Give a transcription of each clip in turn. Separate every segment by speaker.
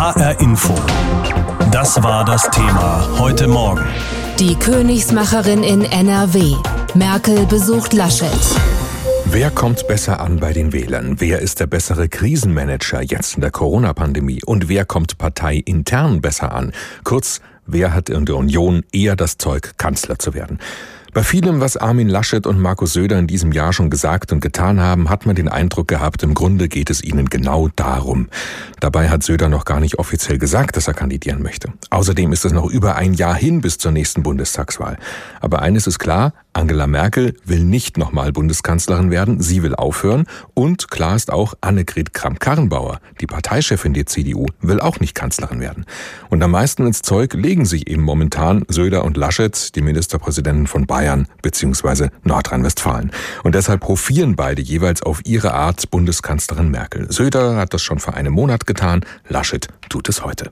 Speaker 1: HR Info. Das war das Thema heute Morgen.
Speaker 2: Die Königsmacherin in NRW. Merkel besucht Laschet.
Speaker 3: Wer kommt besser an bei den Wählern? Wer ist der bessere Krisenmanager jetzt in der Corona-Pandemie? Und wer kommt parteiintern besser an? Kurz, wer hat in der Union eher das Zeug, Kanzler zu werden? Bei vielem, was Armin Laschet und Markus Söder in diesem Jahr schon gesagt und getan haben, hat man den Eindruck gehabt, im Grunde geht es ihnen genau darum. Dabei hat Söder noch gar nicht offiziell gesagt, dass er kandidieren möchte. Außerdem ist es noch über ein Jahr hin bis zur nächsten Bundestagswahl. Aber eines ist klar, Angela Merkel will nicht nochmal Bundeskanzlerin werden, sie will aufhören und klar ist auch Annegret Kramp-Karrenbauer, die Parteichefin der CDU, will auch nicht Kanzlerin werden. Und am meisten ins Zeug legen sich eben momentan Söder und Laschet, die Ministerpräsidenten von Bayern bzw. Nordrhein-Westfalen. Und deshalb profieren beide jeweils auf ihre Art Bundeskanzlerin Merkel. Söder hat das schon vor einem Monat getan, Laschet tut es heute.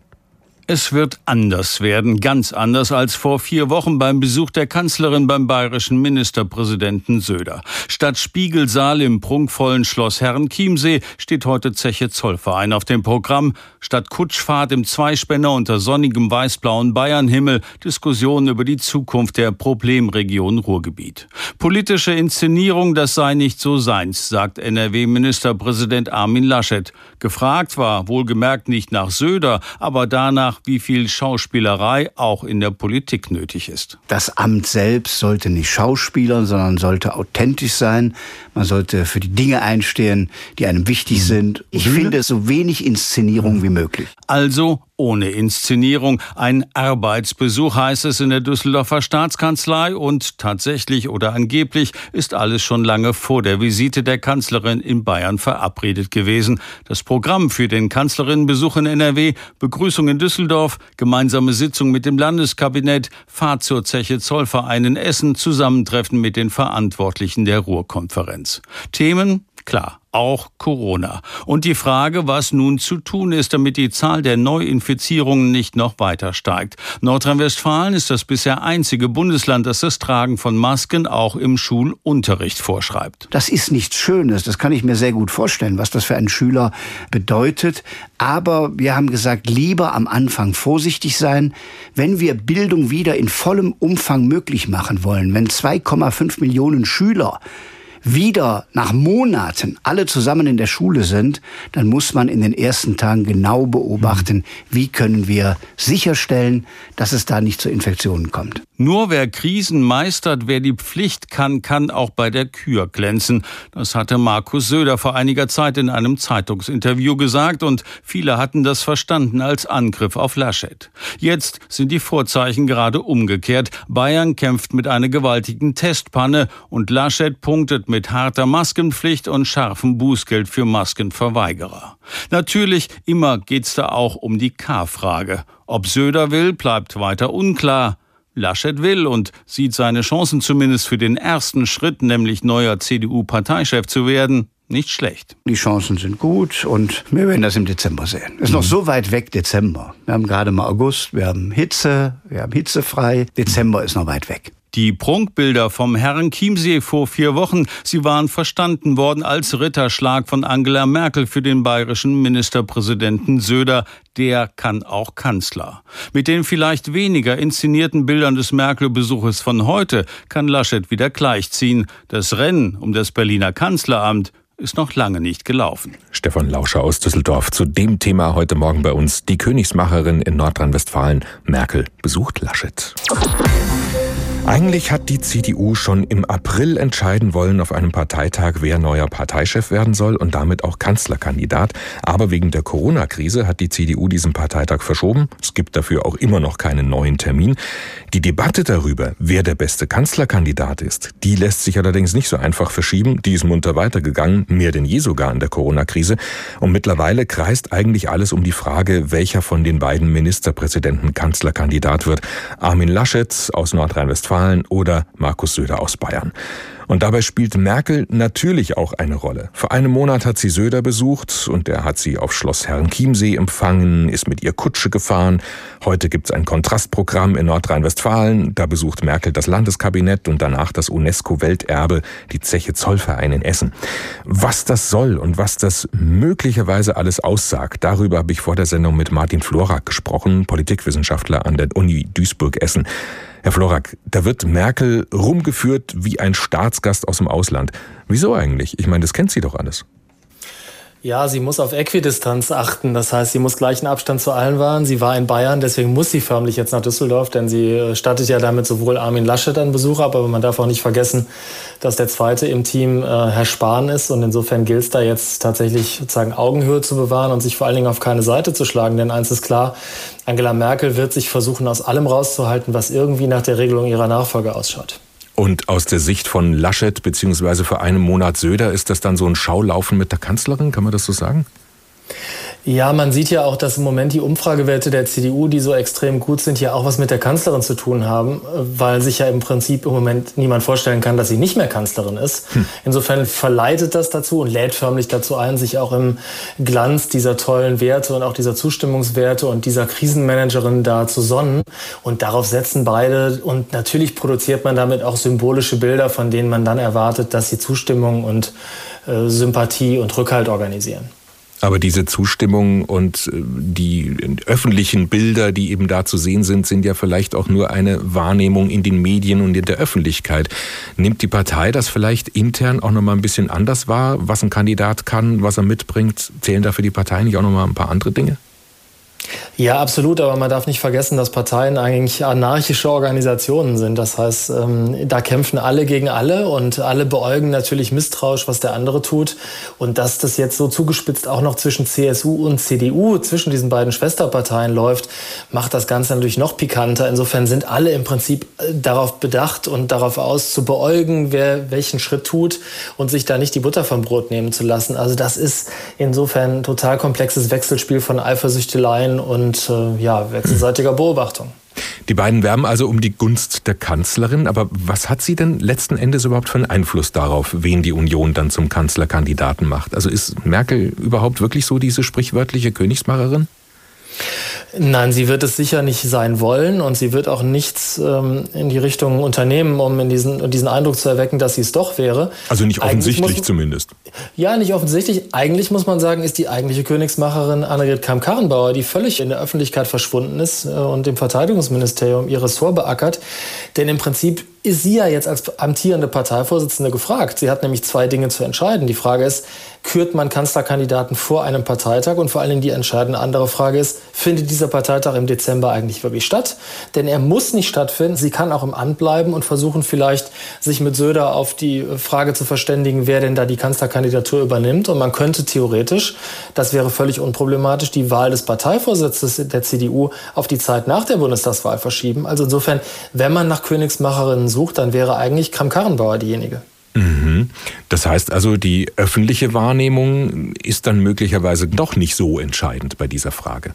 Speaker 4: Es wird anders werden, ganz anders als vor vier Wochen beim Besuch der Kanzlerin beim bayerischen Ministerpräsidenten Söder. Statt Spiegelsaal im prunkvollen Schloss Herrenchiemsee steht heute Zeche Zollverein auf dem Programm. Statt Kutschfahrt im Zweispänner unter sonnigem weißblauen Bayernhimmel Diskussionen über die Zukunft der Problemregion Ruhrgebiet. Politische Inszenierung, das sei nicht so seins, sagt NRW-Ministerpräsident Armin Laschet. Gefragt war wohlgemerkt nicht nach Söder, aber danach, wie viel Schauspielerei auch in der Politik nötig ist.
Speaker 5: Das Amt selbst sollte nicht schauspielern, sondern sollte authentisch sein. Man sollte für die Dinge einstehen, die einem wichtig mhm. sind. Ich finde so wenig Inszenierung wie möglich.
Speaker 4: Also ohne Inszenierung. Ein Arbeitsbesuch heißt es in der Düsseldorfer Staatskanzlei und tatsächlich oder angeblich ist alles schon lange vor der Visite der Kanzlerin in Bayern verabredet gewesen. Das Programm für den Kanzlerinnenbesuch in NRW, Begrüßung in Düsseldorf, gemeinsame Sitzung mit dem Landeskabinett, Fahrt zur Zeche Zollverein in Essen, Zusammentreffen mit den Verantwortlichen der Ruhrkonferenz. Themen Klar, auch Corona. Und die Frage, was nun zu tun ist, damit die Zahl der Neuinfizierungen nicht noch weiter steigt. Nordrhein-Westfalen ist das bisher einzige Bundesland, das das Tragen von Masken auch im Schulunterricht vorschreibt.
Speaker 5: Das ist nichts Schönes. Das kann ich mir sehr gut vorstellen, was das für einen Schüler bedeutet. Aber wir haben gesagt, lieber am Anfang vorsichtig sein. Wenn wir Bildung wieder in vollem Umfang möglich machen wollen, wenn 2,5 Millionen Schüler wieder nach Monaten alle zusammen in der Schule sind, dann muss man in den ersten Tagen genau beobachten, wie können wir sicherstellen, dass es da nicht zu Infektionen kommt.
Speaker 4: Nur wer Krisen meistert, wer die Pflicht kann, kann auch bei der Kür glänzen. Das hatte Markus Söder vor einiger Zeit in einem Zeitungsinterview gesagt und viele hatten das verstanden als Angriff auf Laschet. Jetzt sind die Vorzeichen gerade umgekehrt. Bayern kämpft mit einer gewaltigen Testpanne und Laschet punktet mit harter Maskenpflicht und scharfem Bußgeld für Maskenverweigerer. Natürlich, immer geht's da auch um die K-Frage. Ob Söder will, bleibt weiter unklar. Laschet will und sieht seine Chancen zumindest für den ersten Schritt, nämlich neuer CDU-Parteichef zu werden, nicht schlecht.
Speaker 5: Die Chancen sind gut und wir werden das im Dezember sehen. Ist mhm. noch so weit weg, Dezember. Wir haben gerade mal August, wir haben Hitze, wir haben hitzefrei. Dezember ist noch weit weg.
Speaker 4: Die Prunkbilder vom Herrn Chiemsee vor vier Wochen, sie waren verstanden worden als Ritterschlag von Angela Merkel für den bayerischen Ministerpräsidenten Söder. Der kann auch Kanzler. Mit den vielleicht weniger inszenierten Bildern des Merkel-Besuches von heute kann Laschet wieder gleichziehen. Das Rennen um das Berliner Kanzleramt ist noch lange nicht gelaufen.
Speaker 3: Stefan Lauscher aus Düsseldorf zu dem Thema heute Morgen bei uns. Die Königsmacherin in Nordrhein-Westfalen, Merkel, besucht Laschet. Eigentlich hat die CDU schon im April entscheiden wollen auf einem Parteitag, wer neuer Parteichef werden soll und damit auch Kanzlerkandidat. Aber wegen der Corona-Krise hat die CDU diesen Parteitag verschoben. Es gibt dafür auch immer noch keinen neuen Termin. Die Debatte darüber, wer der beste Kanzlerkandidat ist, die lässt sich allerdings nicht so einfach verschieben. Die ist munter weitergegangen, mehr denn je sogar in der Corona-Krise. Und mittlerweile kreist eigentlich alles um die Frage, welcher von den beiden Ministerpräsidenten Kanzlerkandidat wird. Armin Laschet aus Nordrhein-Westfalen Westfalen oder Markus Söder aus Bayern. Und dabei spielt Merkel natürlich auch eine Rolle. Vor einem Monat hat sie Söder besucht und er hat sie auf Schloss Herrenchiemsee empfangen, ist mit ihr Kutsche gefahren. Heute gibt's ein Kontrastprogramm in Nordrhein-Westfalen. Da besucht Merkel das Landeskabinett und danach das UNESCO-Welterbe, die Zeche Zollverein in Essen. Was das soll und was das möglicherweise alles aussagt, darüber habe ich vor der Sendung mit Martin Florak gesprochen, Politikwissenschaftler an der Uni Duisburg-Essen. Herr Florak, da wird Merkel rumgeführt wie ein Staatsgast aus dem Ausland. Wieso eigentlich? Ich meine, das kennt sie doch alles.
Speaker 6: Ja, sie muss auf Äquidistanz achten. Das heißt, sie muss gleichen Abstand zu allen wahren. Sie war in Bayern, deswegen muss sie förmlich jetzt nach Düsseldorf, denn sie äh, stattet ja damit sowohl Armin Laschet einen Besuch ab, aber man darf auch nicht vergessen, dass der zweite im Team äh, Herr Spahn ist. Und insofern gilt es da jetzt tatsächlich sozusagen Augenhöhe zu bewahren und sich vor allen Dingen auf keine Seite zu schlagen. Denn eins ist klar, Angela Merkel wird sich versuchen, aus allem rauszuhalten, was irgendwie nach der Regelung ihrer Nachfolge ausschaut.
Speaker 3: Und aus der Sicht von Laschet beziehungsweise für einen Monat Söder ist das dann so ein Schaulaufen mit der Kanzlerin, kann man das so sagen?
Speaker 6: Ja, man sieht ja auch, dass im Moment die Umfragewerte der CDU, die so extrem gut sind, ja auch was mit der Kanzlerin zu tun haben, weil sich ja im Prinzip im Moment niemand vorstellen kann, dass sie nicht mehr Kanzlerin ist. Hm. Insofern verleitet das dazu und lädt förmlich dazu ein, sich auch im Glanz dieser tollen Werte und auch dieser Zustimmungswerte und dieser Krisenmanagerin da zu sonnen. Und darauf setzen beide. Und natürlich produziert man damit auch symbolische Bilder, von denen man dann erwartet, dass sie Zustimmung und äh, Sympathie und Rückhalt organisieren.
Speaker 3: Aber diese Zustimmung und äh, die öffentlichen Bilder, die eben da zu sehen sind, sind ja vielleicht auch nur eine Wahrnehmung in den Medien und in der Öffentlichkeit. Nimmt die Partei das vielleicht intern auch nochmal ein bisschen anders wahr, was ein Kandidat kann, was er mitbringt? Zählen da für die Partei nicht auch nochmal ein paar andere Dinge?
Speaker 6: Ja, absolut, aber man darf nicht vergessen, dass Parteien eigentlich anarchische Organisationen sind. Das heißt, ähm, da kämpfen alle gegen alle und alle beäugen natürlich misstrauisch, was der andere tut. Und dass das jetzt so zugespitzt auch noch zwischen CSU und CDU, zwischen diesen beiden Schwesterparteien läuft, macht das Ganze natürlich noch pikanter. Insofern sind alle im Prinzip äh, darauf bedacht und darauf aus, zu beäugen, wer welchen Schritt tut und sich da nicht die Butter vom Brot nehmen zu lassen. Also das ist insofern ein total komplexes Wechselspiel von Eifersüchteleien und äh, ja, wechselseitiger Beobachtung.
Speaker 3: Die beiden werben also um die Gunst der Kanzlerin, aber was hat sie denn letzten Endes überhaupt für einen Einfluss darauf, wen die Union dann zum Kanzlerkandidaten macht? Also ist Merkel überhaupt wirklich so diese sprichwörtliche Königsmacherin?
Speaker 6: Nein, sie wird es sicher nicht sein wollen und sie wird auch nichts ähm, in die Richtung unternehmen, um in diesen, diesen Eindruck zu erwecken, dass sie es doch wäre.
Speaker 3: Also nicht offensichtlich muss, zumindest.
Speaker 6: Ja, nicht offensichtlich. Eigentlich muss man sagen, ist die eigentliche Königsmacherin Annegret Kamm-Karrenbauer, die völlig in der Öffentlichkeit verschwunden ist äh, und dem Verteidigungsministerium ihr Ressort beackert. Denn im Prinzip ist sie ja jetzt als amtierende Parteivorsitzende gefragt. Sie hat nämlich zwei Dinge zu entscheiden. Die Frage ist, kürt man Kanzlerkandidaten vor einem Parteitag? Und vor allen Dingen die entscheidende andere Frage ist, findet dieser Parteitag im Dezember eigentlich wirklich statt? Denn er muss nicht stattfinden. Sie kann auch im Amt bleiben und versuchen vielleicht, sich mit Söder auf die Frage zu verständigen, wer denn da die Kanzlerkandidatur übernimmt. Und man könnte theoretisch, das wäre völlig unproblematisch, die Wahl des Parteivorsitzes der CDU auf die Zeit nach der Bundestagswahl verschieben. Also insofern, wenn man nach Königsmacherinnen sucht, dann wäre eigentlich Kram-Karrenbauer diejenige.
Speaker 3: Mhm. Das heißt also, die öffentliche Wahrnehmung ist dann möglicherweise doch nicht so entscheidend bei dieser Frage.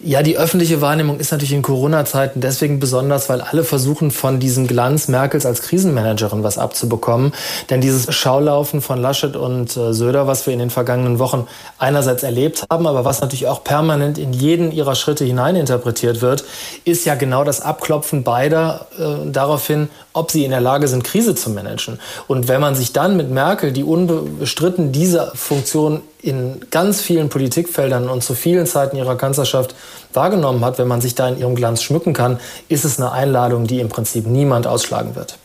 Speaker 6: Ja, die öffentliche Wahrnehmung ist natürlich in Corona-Zeiten deswegen besonders, weil alle versuchen, von diesem Glanz Merkels als Krisenmanagerin was abzubekommen. Denn dieses Schaulaufen von Laschet und äh, Söder, was wir in den vergangenen Wochen einerseits erlebt haben, aber was natürlich auch permanent in jeden ihrer Schritte hineininterpretiert wird, ist ja genau das Abklopfen beider äh, darauf hin, ob sie in der Lage sind, Krise zu managen. Und wenn man sich dann mit Merkel, die unbestritten diese Funktion in ganz vielen Politikfeldern und zu vielen Zeiten ihrer Kanzlerschaft wahrgenommen hat, wenn man sich da in ihrem Glanz schmücken kann, ist es eine Einladung, die im Prinzip niemand ausschlagen wird.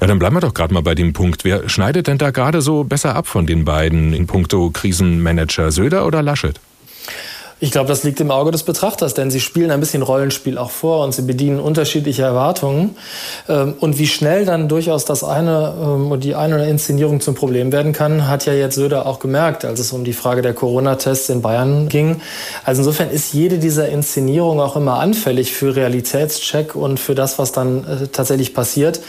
Speaker 3: Ja, dann bleiben wir doch gerade mal bei dem Punkt. Wer schneidet denn da gerade so besser ab von den beiden in puncto Krisenmanager, Söder oder Laschet?
Speaker 6: Ich glaube, das liegt im Auge des Betrachters, denn sie spielen ein bisschen Rollenspiel auch vor und sie bedienen unterschiedliche Erwartungen. Ähm, und wie schnell dann durchaus das eine ähm, die eine Inszenierung zum Problem werden kann, hat ja jetzt Söder auch gemerkt, als es um die Frage der Corona-Tests in Bayern ging. Also insofern ist jede dieser Inszenierungen auch immer anfällig für Realitätscheck und für das, was dann äh, tatsächlich passiert.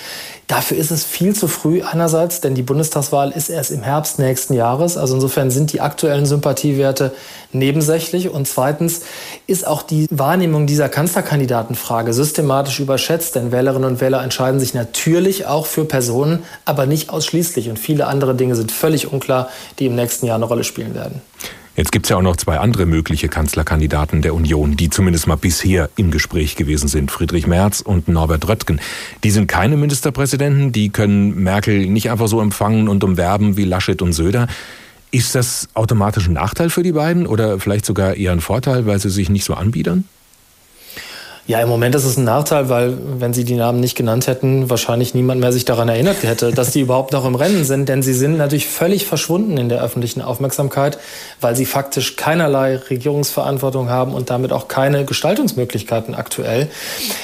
Speaker 6: Dafür ist es viel zu früh einerseits, denn die Bundestagswahl ist erst im Herbst nächsten Jahres. Also insofern sind die aktuellen Sympathiewerte nebensächlich Und zweitens ist auch die Wahrnehmung dieser Kanzlerkandidatenfrage systematisch überschätzt, denn Wählerinnen und Wähler entscheiden sich natürlich auch für Personen, aber nicht ausschließlich. Und viele andere Dinge sind völlig unklar, die im nächsten Jahr eine Rolle spielen werden.
Speaker 3: Jetzt gibt es ja auch noch zwei andere mögliche Kanzlerkandidaten der Union, die zumindest mal bisher im Gespräch gewesen sind. Friedrich Merz und Norbert Röttgen. Die sind keine Ministerpräsidenten, die können Merkel nicht einfach so empfangen und umwerben wie Laschet und Söder. Ist das automatisch ein Nachteil für die beiden oder vielleicht sogar eher ein Vorteil, weil sie sich nicht so anbiedern?
Speaker 6: Ja, im Moment ist es ein Nachteil, weil wenn Sie die Namen nicht genannt hätten, wahrscheinlich niemand mehr sich daran erinnert hätte, dass die überhaupt noch im Rennen sind. Denn sie sind natürlich völlig verschwunden in der öffentlichen Aufmerksamkeit, weil sie faktisch keinerlei Regierungsverantwortung haben und damit auch keine Gestaltungsmöglichkeiten aktuell.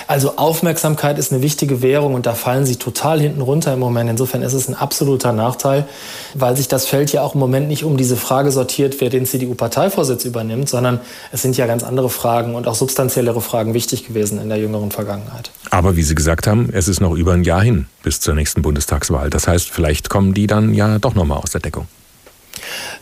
Speaker 6: Also Aufmerksamkeit ist eine wichtige Währung und da fallen sie total hinten runter im Moment. Insofern ist es ein absoluter Nachteil, weil sich das Feld ja auch im Moment nicht um diese Frage sortiert, wer den CDU-Parteivorsitz übernimmt, sondern es sind ja ganz andere Fragen und auch substanziellere Fragen wichtig gewesen gewesen in der jüngeren Vergangenheit.
Speaker 3: Aber wie Sie gesagt haben, es ist noch über ein Jahr hin bis zur nächsten Bundestagswahl. Das heißt, vielleicht kommen die dann ja doch noch mal aus der Deckung.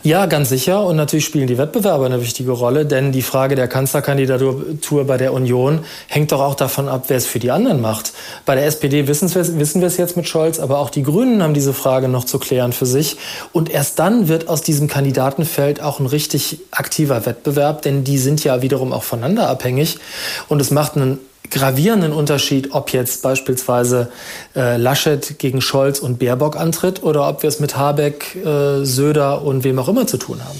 Speaker 6: Ja, ganz sicher. Und natürlich spielen die Wettbewerber eine wichtige Rolle, denn die Frage der Kanzlerkandidatur bei der Union hängt doch auch davon ab, wer es für die anderen macht. Bei der SPD wissen wir, es jetzt mit Scholz, aber auch die Grünen haben diese Frage noch zu klären für sich. Und erst dann wird aus diesem Kandidatenfeld auch ein richtig aktiver Wettbewerb, denn die sind ja wiederum auch voneinander abhängig. Und es macht einen gravierenden Unterschied, ob jetzt beispielsweise äh, Laschet gegen Scholz und Baerbock antritt oder ob wir es mit Habeck, äh, Söder und wem auch immer zu tun haben.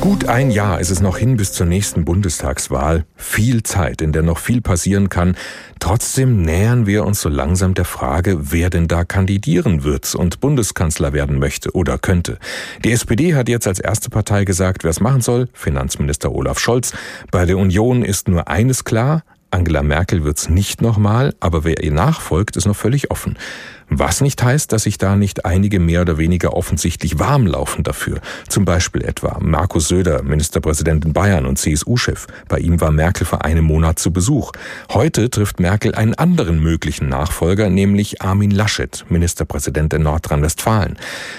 Speaker 3: Gut ein Jahr ist es noch hin bis zur nächsten Bundestagswahl. Viel Zeit, in der noch viel passieren kann. Trotzdem nähern wir uns so langsam der Frage, wer denn da kandidieren wird und Bundeskanzler werden möchte oder könnte. Die SPD hat jetzt als erste Partei gesagt, wer es machen soll, Finanzminister Olaf Scholz. Bei der Union ist nur eines klar, Angela Merkel wird's nicht nochmal, aber wer ihr nachfolgt, ist noch völlig offen. Was nicht heißt, dass sich da nicht einige mehr oder weniger offensichtlich warm laufen dafür. Zum Beispiel etwa Markus Söder, Ministerpräsident in Bayern und CSU-Chef. Bei ihm war Merkel vor einem Monat zu Besuch. Heute trifft Merkel einen anderen möglichen Nachfolger, nämlich Armin Laschet, Ministerpräsident in Nordrhein-Westfalen.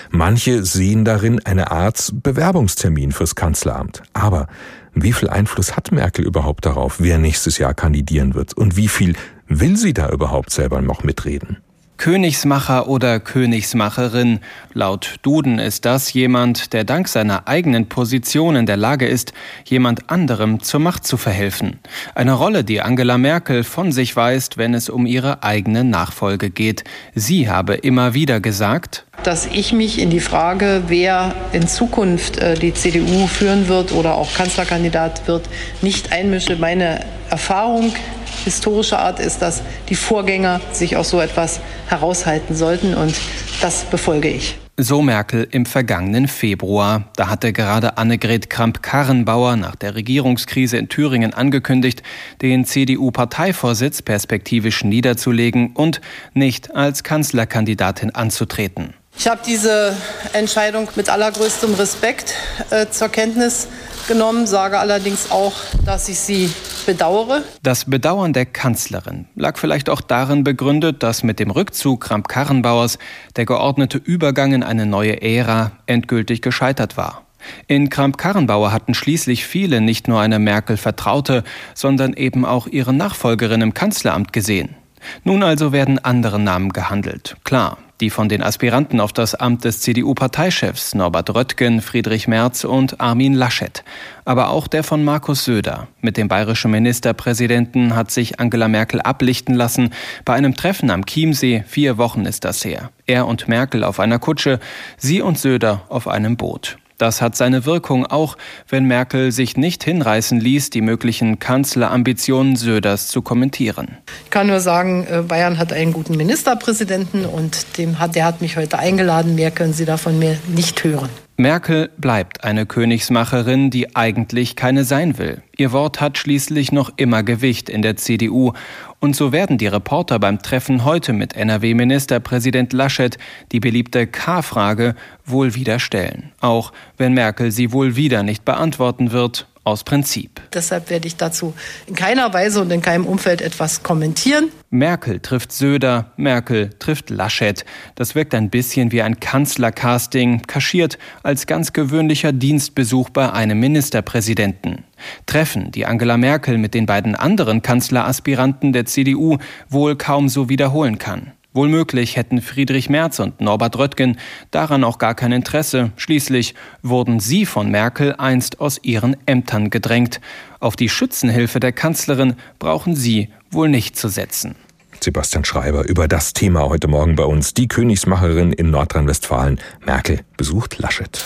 Speaker 3: Manche sehen darin eine Art Bewerbungstermin fürs Kanzleramt. Aber wie viel Einfluss hat Merkel überhaupt darauf, wer nächstes Jahr kandidieren wird? Und wie viel will sie da überhaupt selber noch mitreden?
Speaker 7: Königsmacher oder Königsmacherin. Laut Duden ist das jemand, der dank seiner eigenen Position in der Lage ist, jemand anderem zur Macht zu verhelfen. Eine Rolle, die Angela Merkel von sich weist, wenn es um ihre eigene Nachfolge geht. Sie habe immer wieder gesagt,
Speaker 8: dass ich mich in die Frage, wer in Zukunft äh, die CDU führen wird oder auch Kanzlerkandidat wird, nicht einmische. Meine Erfahrung historischer Art ist, dass die Vorgänger sich aus so etwas heraushalten sollten und das befolge ich.
Speaker 7: So Merkel im vergangenen Februar. Da hatte gerade Annegret Kramp-Karrenbauer nach der Regierungskrise in Thüringen angekündigt, den CDU-Parteivorsitz perspektivisch niederzulegen und nicht als Kanzlerkandidatin anzutreten.
Speaker 8: Ich habe diese Entscheidung mit allergrößtem Respekt äh, zur Kenntnis genommen, sage allerdings auch, dass ich sie bedauere.
Speaker 7: Das Bedauern der Kanzlerin lag vielleicht auch darin begründet, dass mit dem Rückzug Kramp-Karrenbauers der geordnete Übergang in eine neue Ära endgültig gescheitert war. In Kramp-Karrenbauer hatten schließlich viele nicht nur eine Merkel-Vertraute, sondern eben auch ihre Nachfolgerin im Kanzleramt gesehen. Nun also werden andere Namen gehandelt. Klar, die von den Aspiranten auf das Amt des CDU-Parteichefs Norbert Röttgen, Friedrich Merz und Armin Laschet. Aber auch der von Markus Söder. Mit dem bayerischen Ministerpräsidenten hat sich Angela Merkel ablichten lassen bei einem Treffen am Chiemsee. Vier Wochen ist das her. Er und Merkel auf einer Kutsche, sie und Söder auf einem Boot. Das hat seine Wirkung auch, wenn Merkel sich nicht hinreißen ließ, die möglichen Kanzlerambitionen Söders zu kommentieren.
Speaker 8: Ich kann nur sagen, äh, Bayern hat einen guten Ministerpräsidenten und dem hat, der hat mich heute eingeladen. Mehr können Sie davon mir nicht hören.
Speaker 7: Merkel bleibt eine Königsmacherin, die eigentlich keine sein will. Ihr Wort hat schließlich noch immer Gewicht in der CDU. Und so werden die Reporter beim Treffen heute mit NRW-Ministerpräsident Laschet die beliebte K-Frage wohl wieder stellen. Auch wenn Merkel sie wohl wieder nicht beantworten wird, aus Prinzip.
Speaker 8: Deshalb werde ich dazu in keiner Weise und in keinem Umfeld etwas kommentieren.
Speaker 7: Merkel trifft Söder, Merkel trifft Laschet. Das wirkt ein bisschen wie ein Kanzlercasting, kaschiert als ganz gewöhnlicher Dienstbesuch bei einem Ministerpräsidenten. Treffen, die Angela Merkel mit den beiden anderen Kanzleraspiranten der CDU wohl kaum so wiederholen kann. Wohlmöglich hätten Friedrich Merz und Norbert Röttgen daran auch gar kein Interesse. Schließlich wurden sie von Merkel einst aus ihren Ämtern gedrängt. Auf die Schützenhilfe der Kanzlerin brauchen sie wohl nicht zu setzen.
Speaker 3: Sebastian Schreiber über das Thema heute Morgen bei uns. Die Königsmacherin in Nordrhein-Westfalen. Merkel besucht Laschet.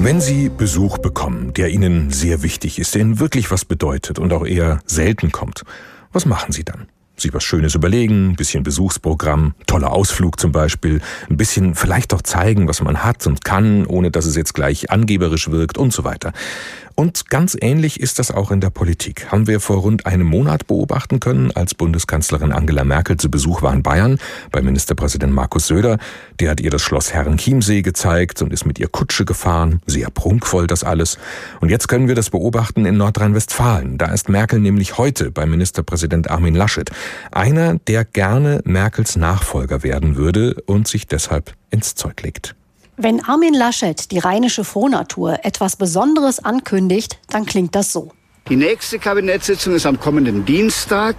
Speaker 3: Wenn Sie Besuch bekommen, der Ihnen sehr wichtig ist, der Ihnen wirklich was bedeutet und auch eher selten kommt, was machen Sie dann? Sich was Schönes überlegen, ein bisschen Besuchsprogramm, toller Ausflug zum Beispiel, ein bisschen vielleicht auch zeigen, was man hat und kann, ohne dass es jetzt gleich angeberisch wirkt und so weiter. Und ganz ähnlich ist das auch in der Politik. Haben wir vor rund einem Monat beobachten können, als Bundeskanzlerin Angela Merkel zu Besuch war in Bayern bei Ministerpräsident Markus Söder. Der hat ihr das Schloss Herrenchiemsee gezeigt und ist mit ihr Kutsche gefahren. Sehr prunkvoll das alles. Und jetzt können wir das beobachten in Nordrhein-Westfalen. Da ist Merkel nämlich heute bei Ministerpräsident Armin Laschet. Einer, der gerne Merkels Nachfolger werden würde und sich deshalb ins Zeug legt.
Speaker 9: Wenn Armin Laschet die rheinische Frohnatur etwas Besonderes ankündigt, dann klingt das so.
Speaker 5: Die nächste Kabinettssitzung ist am kommenden Dienstag.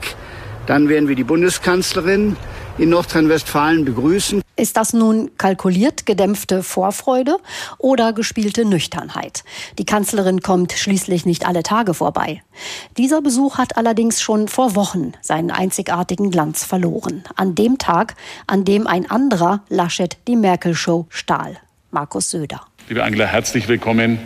Speaker 5: Dann werden wir die Bundeskanzlerin in Nordrhein-Westfalen begrüßen.
Speaker 9: Ist das nun kalkuliert gedämpfte Vorfreude oder gespielte Nüchternheit? Die Kanzlerin kommt schließlich nicht alle Tage vorbei. Dieser Besuch hat allerdings schon vor Wochen seinen einzigartigen Glanz verloren. An dem Tag, an dem ein anderer Laschet die Merkel-Show stahl. Markus Söder.
Speaker 10: Liebe Angela, herzlich willkommen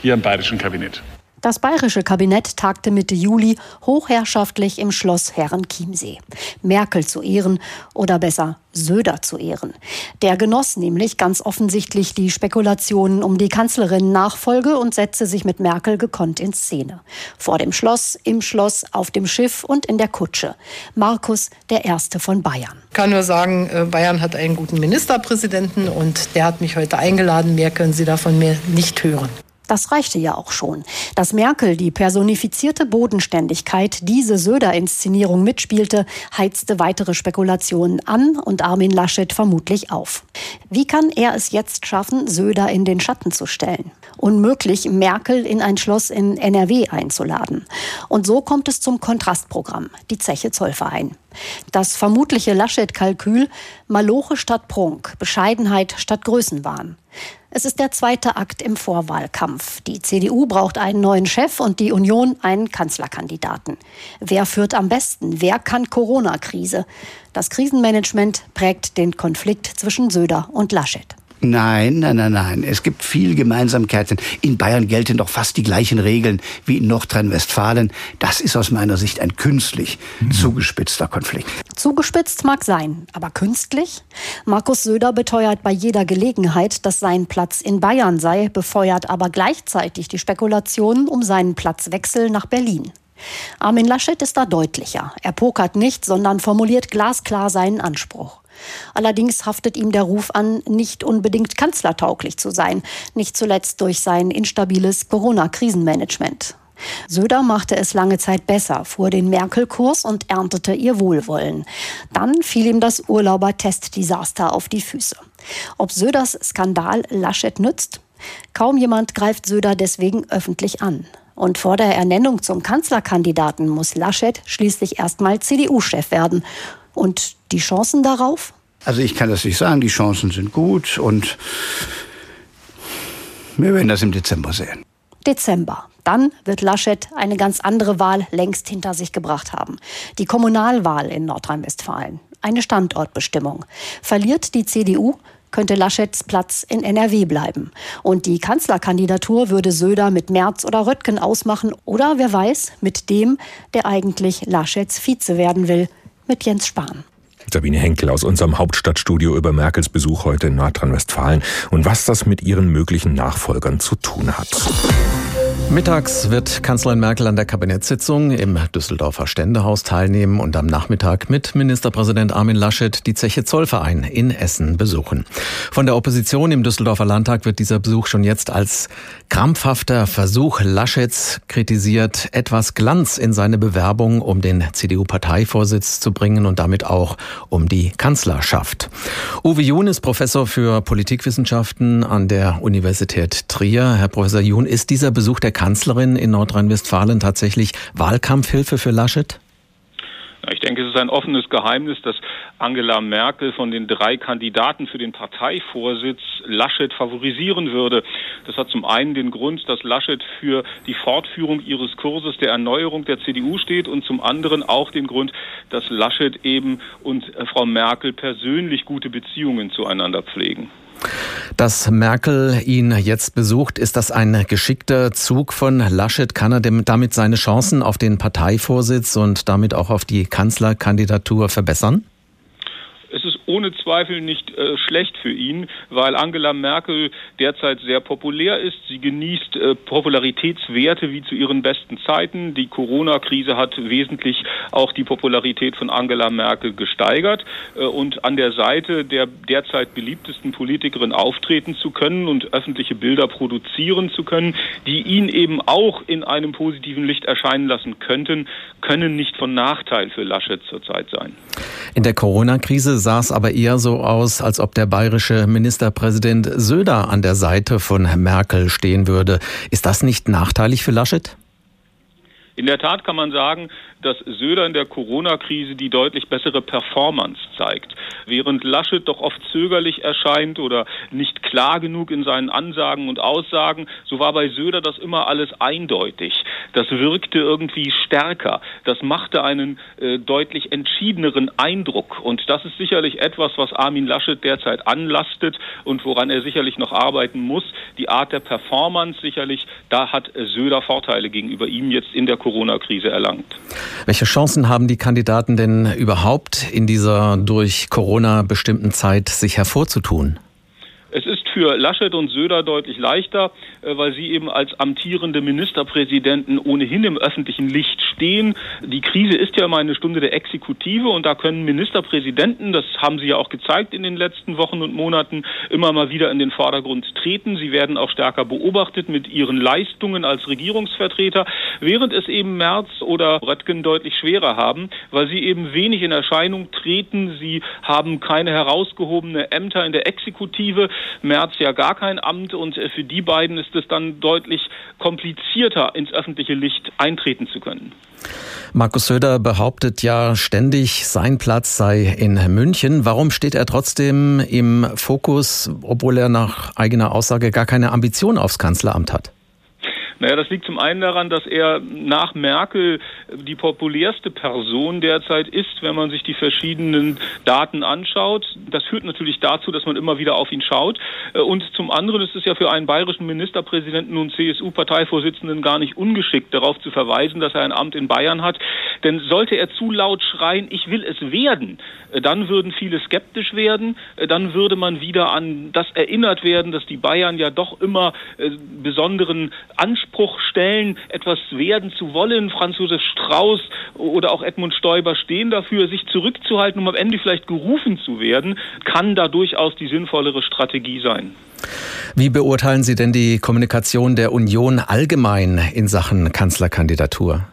Speaker 10: hier im Bayerischen Kabinett.
Speaker 9: Das bayerische Kabinett tagte Mitte Juli hochherrschaftlich im Schloss Herrenchiemsee. Merkel zu Ehren oder besser Söder zu Ehren. Der genoss nämlich ganz offensichtlich die Spekulationen um die Kanzlerin-Nachfolge und setzte sich mit Merkel gekonnt in Szene. Vor dem Schloss, im Schloss, auf dem Schiff und in der Kutsche. Markus, der Erste von Bayern.
Speaker 8: Ich kann nur sagen, äh, Bayern hat einen guten Ministerpräsidenten und der hat mich heute eingeladen. Mehr können Sie davon mir nicht hören.
Speaker 9: Das reichte ja auch schon. Dass Merkel die personifizierte Bodenständigkeit diese Söder-Inszenierung mitspielte, heizte weitere Spekulationen an und Armin Laschet vermutlich auf. Wie kann er es jetzt schaffen, Söder in den Schatten zu stellen? Unmöglich, Merkel in ein Schloss in NRW einzuladen. Und so kommt es zum Kontrastprogramm, die Zeche Zollverein. Das vermutliche Laschet-Kalkül Maloche statt Prunk, Bescheidenheit statt Größenwahn. Es ist der zweite Akt im Vorwahlkampf. Die CDU braucht einen neuen Chef und die Union einen Kanzlerkandidaten. Wer führt am besten? Wer kann Corona-Krise? Das Krisenmanagement prägt den Konflikt zwischen Söder und Laschet.
Speaker 5: Nein, nein, nein, nein. Es gibt viel Gemeinsamkeiten. In Bayern gelten doch fast die gleichen Regeln wie in Nordrhein-Westfalen. Das ist aus meiner Sicht ein künstlich mhm. zugespitzter Konflikt.
Speaker 9: Zugespitzt mag sein, aber künstlich? Markus Söder beteuert bei jeder Gelegenheit, dass sein Platz in Bayern sei, befeuert aber gleichzeitig die Spekulationen um seinen Platzwechsel nach Berlin. Armin Laschet ist da deutlicher. Er pokert nicht, sondern formuliert glasklar seinen Anspruch. Allerdings haftet ihm der Ruf an, nicht unbedingt kanzlertauglich zu sein, nicht zuletzt durch sein instabiles Corona-Krisenmanagement. Söder machte es lange Zeit besser, fuhr den Merkel-Kurs und erntete ihr Wohlwollen. Dann fiel ihm das Urlauber-Test-Desaster auf die Füße. Ob Söders Skandal Laschet nützt? Kaum jemand greift Söder deswegen öffentlich an. Und vor der Ernennung zum Kanzlerkandidaten muss Laschet schließlich erstmal CDU-Chef werden. Und die Chancen darauf?
Speaker 5: Also ich kann das nicht sagen, die Chancen sind gut und wir werden das im Dezember sehen.
Speaker 9: Dezember. Dann wird Laschet eine ganz andere Wahl längst hinter sich gebracht haben. Die Kommunalwahl in Nordrhein-Westfalen. Eine Standortbestimmung. Verliert die CDU, könnte Laschets Platz in NRW bleiben. Und die Kanzlerkandidatur würde Söder mit Merz oder Röttgen ausmachen oder wer weiß, mit dem, der eigentlich Laschets Vize werden will, mit Jens Spahn.
Speaker 3: Sabine Henkel aus unserem Hauptstadtstudio über Merkels Besuch heute in Nordrhein-Westfalen und was das mit ihren möglichen Nachfolgern zu tun hat.
Speaker 11: Mittags wird Kanzlerin Merkel an der Kabinettssitzung im Düsseldorfer Ständehaus teilnehmen und am Nachmittag mit Ministerpräsident Armin Laschet die Zeche Zollverein in Essen besuchen. Von der Opposition im Düsseldorfer Landtag wird dieser Besuch schon jetzt als krampfhafter Versuch Laschets kritisiert, etwas Glanz in seine Bewerbung um den CDU-Parteivorsitz zu bringen und damit auch um die Kanzlerschaft. Uwe Jun ist Professor für Politikwissenschaften an der Universität Trier. Herr Professor Jun, ist dieser Besuch der Kanzlerin in Nordrhein-Westfalen tatsächlich Wahlkampfhilfe für Laschet?
Speaker 12: Ich denke, es ist ein offenes Geheimnis, dass Angela Merkel von den drei Kandidaten für den Parteivorsitz Laschet favorisieren würde. Das hat zum einen den Grund, dass Laschet für die Fortführung ihres Kurses der Erneuerung der CDU steht und zum anderen auch den Grund, dass Laschet eben und Frau Merkel persönlich gute Beziehungen zueinander pflegen.
Speaker 11: Dass Merkel ihn jetzt besucht, ist das ein geschickter Zug von Laschet? Kann er damit seine Chancen auf den Parteivorsitz und damit auch auf die Kanzlerkandidatur verbessern?
Speaker 12: Ohne Zweifel nicht äh, schlecht für ihn, weil Angela Merkel derzeit sehr populär ist. Sie genießt äh, Popularitätswerte wie zu ihren besten Zeiten. Die Corona-Krise hat wesentlich auch die Popularität von Angela Merkel gesteigert. Äh, und an der Seite der derzeit beliebtesten Politikerin auftreten zu können und öffentliche Bilder produzieren zu können, die ihn eben auch in einem positiven Licht erscheinen lassen könnten, können nicht von Nachteil für Laschet zurzeit sein.
Speaker 11: In der Corona-Krise es aber eher so aus, als ob der bayerische Ministerpräsident Söder an der Seite von Merkel stehen würde. Ist das nicht nachteilig für Laschet?
Speaker 12: In der Tat kann man sagen, dass Söder in der Corona-Krise die deutlich bessere Performance zeigt. Während Laschet doch oft zögerlich erscheint oder nicht klar genug in seinen Ansagen und Aussagen, so war bei Söder das immer alles eindeutig. Das wirkte irgendwie stärker. Das machte einen äh, deutlich entschiedeneren Eindruck. Und das ist sicherlich etwas, was Armin Laschet derzeit anlastet und woran er sicherlich noch arbeiten muss. Die Art der Performance sicherlich, da hat Söder Vorteile gegenüber ihm jetzt in der Corona-Krise erlangt.
Speaker 11: Welche Chancen haben die Kandidaten denn überhaupt in dieser durch Corona bestimmten Zeit sich hervorzutun?
Speaker 12: Es ist für Laschet und Söder deutlich leichter, weil sie eben als amtierende Ministerpräsidenten ohnehin im öffentlichen Licht stehen. Die Krise ist ja immer eine Stunde der Exekutive und da können Ministerpräsidenten, das haben sie ja auch gezeigt in den letzten Wochen und Monaten, immer mal wieder in den Vordergrund treten. Sie werden auch stärker beobachtet mit ihren Leistungen als Regierungsvertreter, während es eben Merz oder Röttgen deutlich schwerer haben, weil sie eben wenig in Erscheinung treten. Sie haben keine herausgehobene Ämter in der Exekutive. Merz ja gar kein Amt und äh, für die beiden ist es dann deutlich komplizierter, ins öffentliche Licht eintreten zu können.
Speaker 11: Markus Söder behauptet ja ständig, sein Platz sei in München. Warum steht er trotzdem im Fokus, obwohl er nach eigener Aussage gar keine Ambition aufs Kanzleramt hat?
Speaker 12: Naja, das liegt zum einen daran, dass er nach Merkel die populärste Person derzeit ist, wenn man sich die verschiedenen Daten anschaut. Das führt natürlich dazu, dass man immer wieder auf ihn schaut. Äh, und zum anderen ist es ja für einen bayerischen Ministerpräsidenten und CSU-Parteivorsitzenden gar nicht ungeschickt, darauf zu verweisen, dass er ein Amt in Bayern hat. Denn sollte er zu laut schreien, ich will es werden, äh, dann würden viele skeptisch werden. Äh, dann würde man wieder an das erinnert werden, dass die Bayern ja doch immer besonderen Anspruch Anspruch stellen, etwas werden zu wollen. Franz Josef Strauß oder auch Edmund Stoiber stehen dafür, sich zurückzuhalten, um am Ende vielleicht gerufen zu werden, kann da durchaus die sinnvollere Strategie sein.
Speaker 11: Wie beurteilen Sie denn die Kommunikation der Union allgemein in Sachen Kanzlerkandidatur?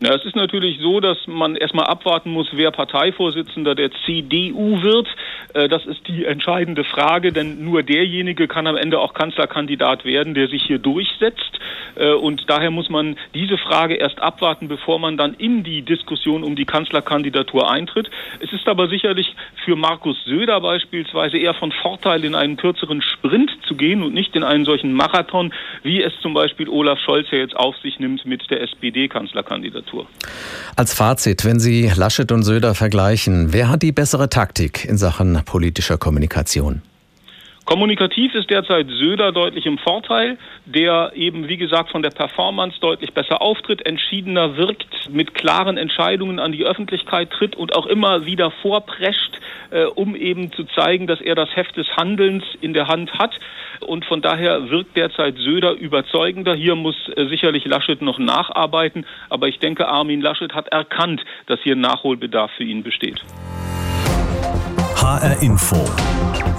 Speaker 12: Ja, es ist natürlich so, dass man erstmal abwarten muss, wer Parteivorsitzender der CDU wird. Äh, das ist die entscheidende Frage, denn nur derjenige kann am Ende auch Kanzlerkandidat werden, der sich hier durchsetzt. Äh, und daher muss man diese Frage erst abwarten, bevor man dann in die Diskussion um die Kanzlerkandidatur eintritt. Es ist aber sicherlich für Markus Söder beispielsweise eher von Vorteil, in einen kürzeren Sprint zu gehen und nicht in einen solchen Marathon, wie es zum Beispiel Olaf Scholz ja jetzt auf sich nimmt mit der SPD-Kanzlerkandidatur.
Speaker 11: Als Fazit, wenn Sie Laschet und Söder vergleichen, wer hat die bessere Taktik in Sachen politischer Kommunikation?
Speaker 12: Kommunikativ ist derzeit Söder deutlich im Vorteil, der eben, wie gesagt, von der Performance deutlich besser auftritt, entschiedener wirkt, mit klaren Entscheidungen an die Öffentlichkeit tritt und auch immer wieder vorprescht, äh, um eben zu zeigen, dass er das Heft des Handelns in der Hand hat. Und von daher wirkt derzeit Söder überzeugender. Hier muss äh, sicherlich Laschet noch nacharbeiten. Aber ich denke, Armin Laschet hat erkannt, dass hier Nachholbedarf für ihn besteht.
Speaker 1: HR Info.